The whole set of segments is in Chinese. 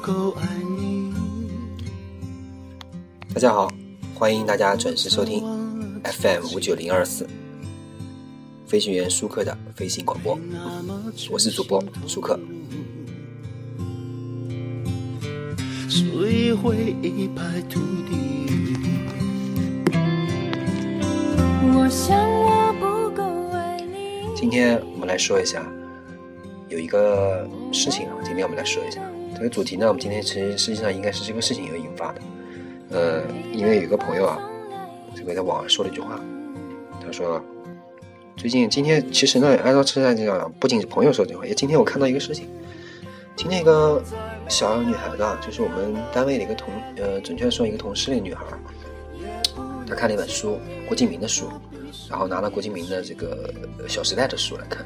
够爱你。大家好，欢迎大家准时收听 FM 五九零二四飞行员舒克的飞行广播，我是主播舒克。摧毁一败涂地。我想我不够爱你。今天我们来说一下，有一个事情啊，今天我们来说一下这个主题呢。我们今天其实实际上应该是这个事情有引发的，呃，因为有一个朋友啊，这个在网上说了一句话，他说，最近今天其实呢，按照车站这样，不仅是朋友说这话，也今天我看到一个事情，今天一个小女孩子啊，就是我们单位的一个同，呃，准确说一个同事的女孩，她看了一本书，郭敬明的书，然后拿了郭敬明的这个《小时代》的书来看，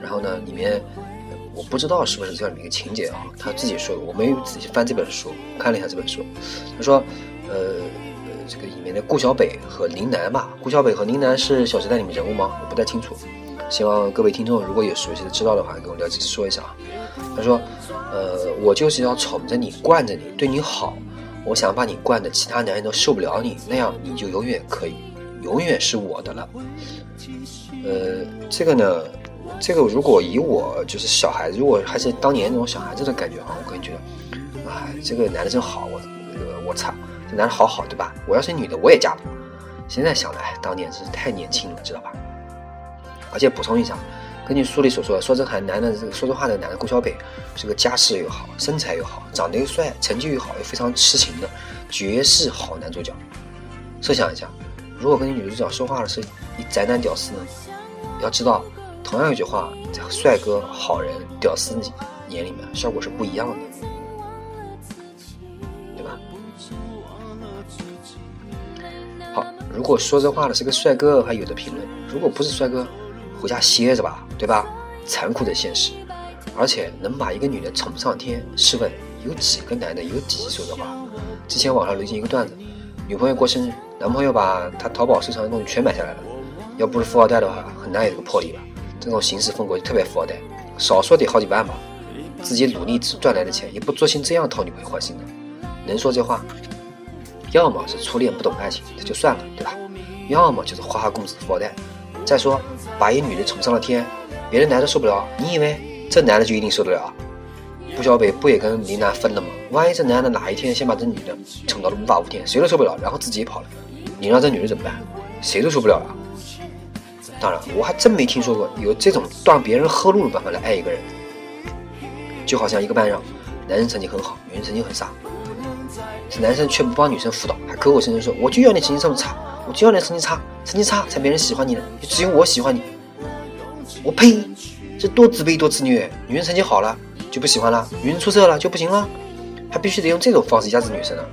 然后呢，里面我不知道是不是这样的一个情节啊，他自己说的，我没有仔细翻这本书，看了一下这本书，他说，呃，这个里面的顾小北和林楠吧，顾小北和林楠是《小时代》里面人物吗？我不太清楚，希望各位听众如果有熟悉的知道的话，跟我了解说一下啊。他说，呃，我就是要宠着你，惯着你，对你好。我想把你惯的其他男人都受不了你，那样你就永远可以，永远是我的了。呃，这个呢，这个如果以我就是小孩子，如果还是当年那种小孩子的感觉啊，我个人觉得，哎，这个男的真好，我那个我操，这男的好好，对吧？我要是女的，我也嫁了。现在想来，当年真是太年轻了，知道吧？而且补充一下，根据书里所说的，说这个男的这个说这话的男的顾小北是个家世又好，身材又好，长得又帅，成绩又好，又非常痴情的绝世好男主角。设想一下，如果跟你女主角说话的是一宅男屌丝呢？要知道，同样一句话，在帅哥、好人、屌丝你眼里面，效果是不一样的，对吧？好，如果说这话的是个帅哥，还有的评论；如果不是帅哥，回家歇着吧，对吧？残酷的现实，而且能把一个女的宠上天，试问有几个男的有底气说这话？之前网上流行一个段子，女朋友过生日，男朋友把她淘宝收藏的东西全买下来了。要不是富二代的话，很难有这个魄力吧？这种行事风格就特别富二代，少说得好几万吧。自己努力赚来的钱，也不作兴这样讨女朋友欢心的。能说这话，要么是初恋不懂爱情，这就算了，对吧？要么就是花花公子富二代。再说，把一女的宠上了天，别的男的受不了，你以为这男的就一定受得了？顾小北不也跟林楠分了吗？万一这男的哪一天先把这女的宠到了无法无天，谁都受不了，然后自己跑了，你让这女的怎么办？谁都受不了了。当然，我还真没听说过有这种断别人后路的办法来爱一个人。就好像一个班上，男生成绩很好，女生成绩很差，这男生却不帮女生辅导，还口口声声说我就要你成绩这么差，我就要你成绩差，成绩差才没人喜欢你呢，就只有我喜欢你。我呸！这多自卑多自虐！女生成绩好了就不喜欢了，女生出色了就不行了，还必须得用这种方式压制女生啊！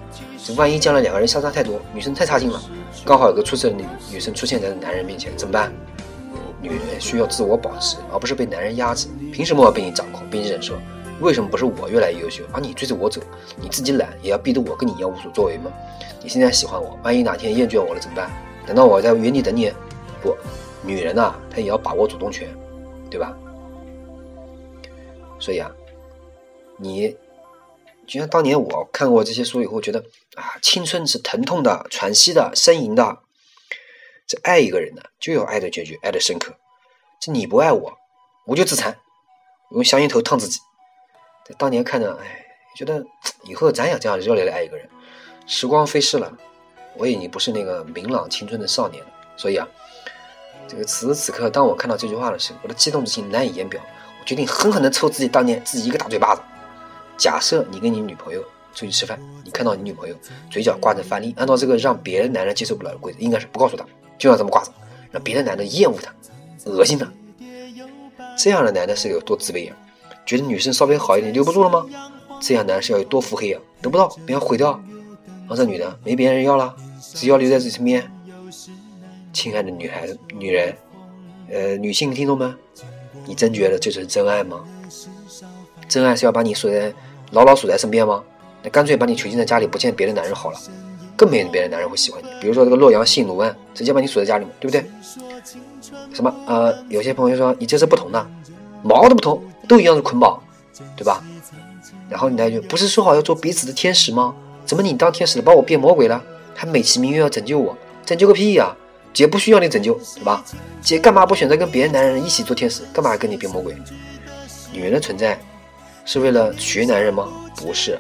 这万一将来两个人相差太多，女生太差劲了，刚好有个出色的女女生出现在男人面前，怎么办？女人需要自我保持，而不是被男人压制。凭什么我要被你掌控，被你忍受？为什么不是我越来越优秀，而你追着我走？你自己懒，也要逼得我跟你一样无所作为吗？你现在喜欢我，万一哪天厌倦我了怎么办？难道我在原地等你？不，女人呐、她也要把握主动权，对吧？所以啊，你就像当年我看过这些书以后，觉得啊，青春是疼痛的、喘息的、呻吟的。这爱一个人呢，就要爱的决绝，爱的深刻。这你不爱我，我就自残，用香烟头烫自己。在当年看着，哎，觉得 以后咱也这样热烈的爱一个人。时光飞逝了，我已经不是那个明朗青春的少年了。所以啊，这个此时此刻，当我看到这句话的时候，我的激动之情难以言表。我决定狠狠地抽自己当年自己一个大嘴巴子。假设你跟你女朋友出去吃饭，你看到你女朋友嘴角挂着饭粒，按照这个让别的男人接受不了的规则，应该是不告诉她。就让这么挂着，让别的男的厌恶他、恶心他。这样的男的是有多自卑呀？觉得女生稍微好一点留不住了吗？这样男是要有多腹黑呀？得不到别人毁掉，然后这女的没别人要了，只要留在自己身边。亲爱的女孩子、女人，呃，女性听众们，你真觉得这是真爱吗？真爱是要把你锁在牢牢锁在身边吗？那干脆把你囚禁在家里，不见别的男人好了。更没有别的男人会喜欢你。比如说这个洛阳性奴案，直接把你锁在家里面，对不对？什么呃，有些朋友说你这是不同的，毛都不同，都一样是捆绑，对吧？然后你来一句，不是说好要做彼此的天使吗？怎么你当天使了，把我变魔鬼了？还美其名曰要拯救我，拯救个屁呀、姐不需要你拯救，对吧？姐干嘛不选择跟别的男人一起做天使？干嘛跟你变魔鬼？女人的存在是为了取悦男人吗？不是。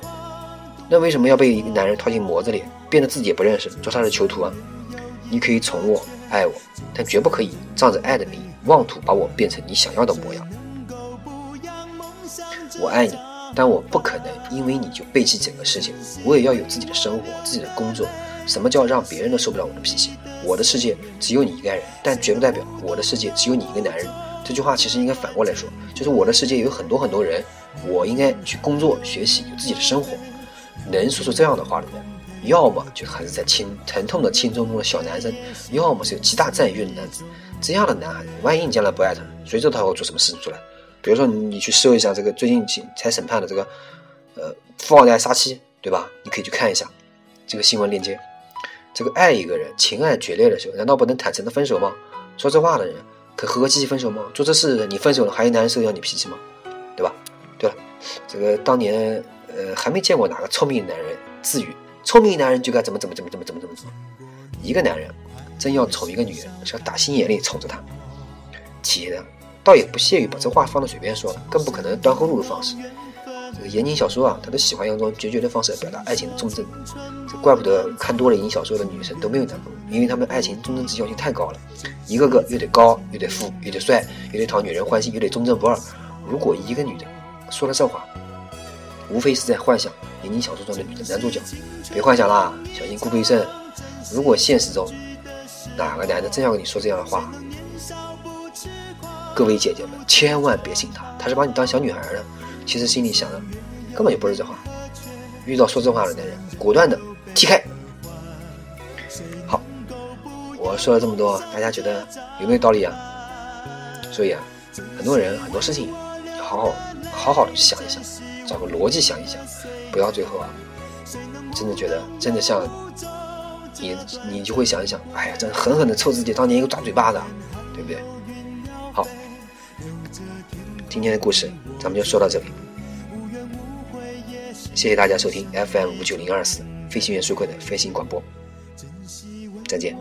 那为什么要被一个男人套进模子里，变得自己也不认识，做他的囚徒啊？你可以宠我、爱我，但绝不可以仗着爱的名义，妄图把我变成你想要的模样。我爱你，但我不可能因为你就背弃整个世界。我也要有自己的生活、自己的工作。什么叫让别人都受不了我的脾气？我的世界只有你一个人，但绝不代表我的世界只有你一个男人。这句话其实应该反过来说，就是我的世界有很多很多人，我应该去工作、学习，有自己的生活。能说出这样的话的人，要么就还是在青疼痛的青春中的小男生，要么是有极大占有欲的男子。这样的男孩子，万一你将来不爱他，谁知道他会做什么事情出来？比如说你去搜一下这个最近才审判的这个呃富二代杀妻，对吧？你可以去看一下这个新闻链接。这个爱一个人，情爱决裂的时候，难道不能坦诚的分手吗？说这话的人可和和气气分手吗？做这事的你分手了，还有男人受要你脾气吗？对吧？对了，这个当年呃还没见过哪个聪明的男人自语聪明男人就该怎么怎么怎么怎么怎么怎么怎么。一个男人真要宠一个女人，是要打心眼里宠着她。其一呢，倒也不屑于把这话放到嘴边说了，更不可能端后路的方式。这个言情小说啊，他都喜欢用这种决绝的方式来表达爱情的忠贞。这怪不得看多了言情小说的女生都没有男朋友，因为他们爱情忠贞值要求太高了，一个个又得高，又得富，又得帅，又得讨女人欢心，又得忠贞不二。如果一个女的说了这话，无非是在幻想言情小说中的女的男主角。别幻想啦，小心孤注一掷。如果现实中哪个男的真要跟你说这样的话，各位姐姐们千万别信他，他是把你当小女孩的。其实心里想的根本就不是这话。遇到说这话的男人，果断的踢开。好，我说了这么多，大家觉得有没有道理啊？所以啊，很多人很多事情好好好好的想一想，找个逻辑想一想，不要最后啊，真的觉得真的像你你就会想一想，哎呀，真狠狠的抽自己当年一个大嘴巴子，对不对？好，今天的故事咱们就说到这里。谢谢大家收听 FM 五九零二四飞行员舒克的飞行广播，再见。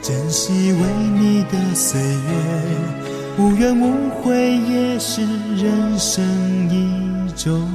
珍惜为你的岁月，无怨无悔也是人生一种